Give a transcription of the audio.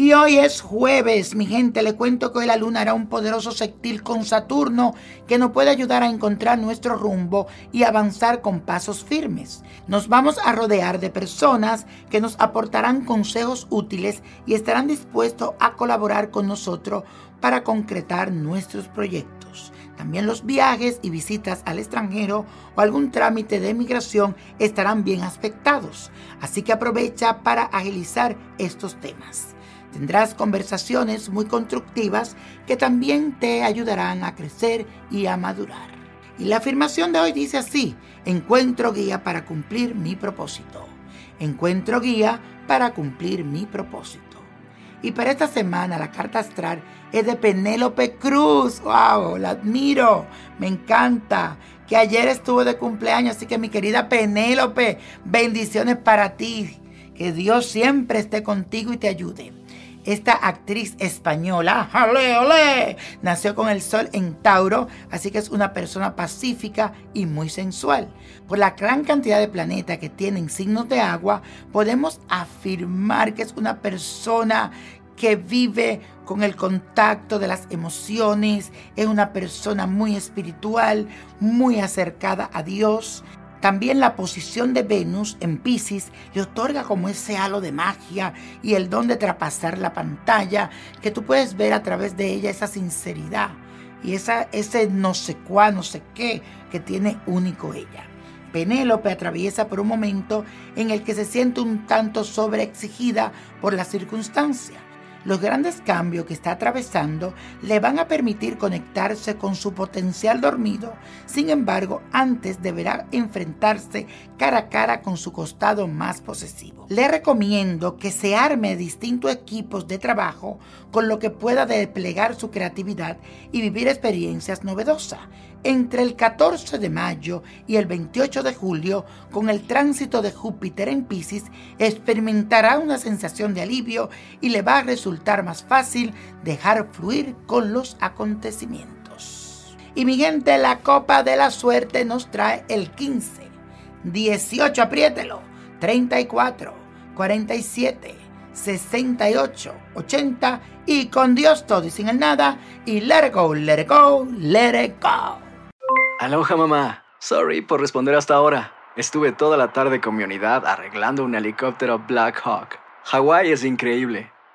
Y hoy es jueves, mi gente, le cuento que hoy la luna hará un poderoso sextil con Saturno que nos puede ayudar a encontrar nuestro rumbo y avanzar con pasos firmes. Nos vamos a rodear de personas que nos aportarán consejos útiles y estarán dispuestos a colaborar con nosotros para concretar nuestros proyectos. También los viajes y visitas al extranjero o algún trámite de migración estarán bien aspectados, así que aprovecha para agilizar estos temas. Tendrás conversaciones muy constructivas que también te ayudarán a crecer y a madurar. Y la afirmación de hoy dice así, encuentro guía para cumplir mi propósito. Encuentro guía para cumplir mi propósito. Y para esta semana la carta astral es de Penélope Cruz. ¡Wow! La admiro. Me encanta. Que ayer estuvo de cumpleaños. Así que mi querida Penélope, bendiciones para ti. Que Dios siempre esté contigo y te ayude. Esta actriz española, ¡ale, ole! nació con el sol en Tauro, así que es una persona pacífica y muy sensual. Por la gran cantidad de planetas que tienen signos de agua, podemos afirmar que es una persona que vive con el contacto de las emociones, es una persona muy espiritual, muy acercada a Dios. También la posición de Venus en Pisces le otorga como ese halo de magia y el don de traspasar la pantalla, que tú puedes ver a través de ella esa sinceridad y esa, ese no sé cuá, no sé qué que tiene único ella. Penélope atraviesa por un momento en el que se siente un tanto sobreexigida por las circunstancias los grandes cambios que está atravesando le van a permitir conectarse con su potencial dormido. Sin embargo, antes deberá enfrentarse cara a cara con su costado más posesivo. Le recomiendo que se arme distintos equipos de trabajo con lo que pueda desplegar su creatividad y vivir experiencias novedosas entre el 14 de mayo y el 28 de julio, con el tránsito de Júpiter en Pisces, experimentará una sensación de alivio y le va a resultar más fácil dejar fluir con los acontecimientos. Y mi gente, la copa de la suerte nos trae el 15, 18, apriételo, 34, 47, 68, 80 y con Dios todo y sin el nada y let it go, let it go, let it go. Aloha mamá. Sorry por responder hasta ahora. Estuve toda la tarde con mi unidad arreglando un helicóptero Black Hawk. Hawái es increíble.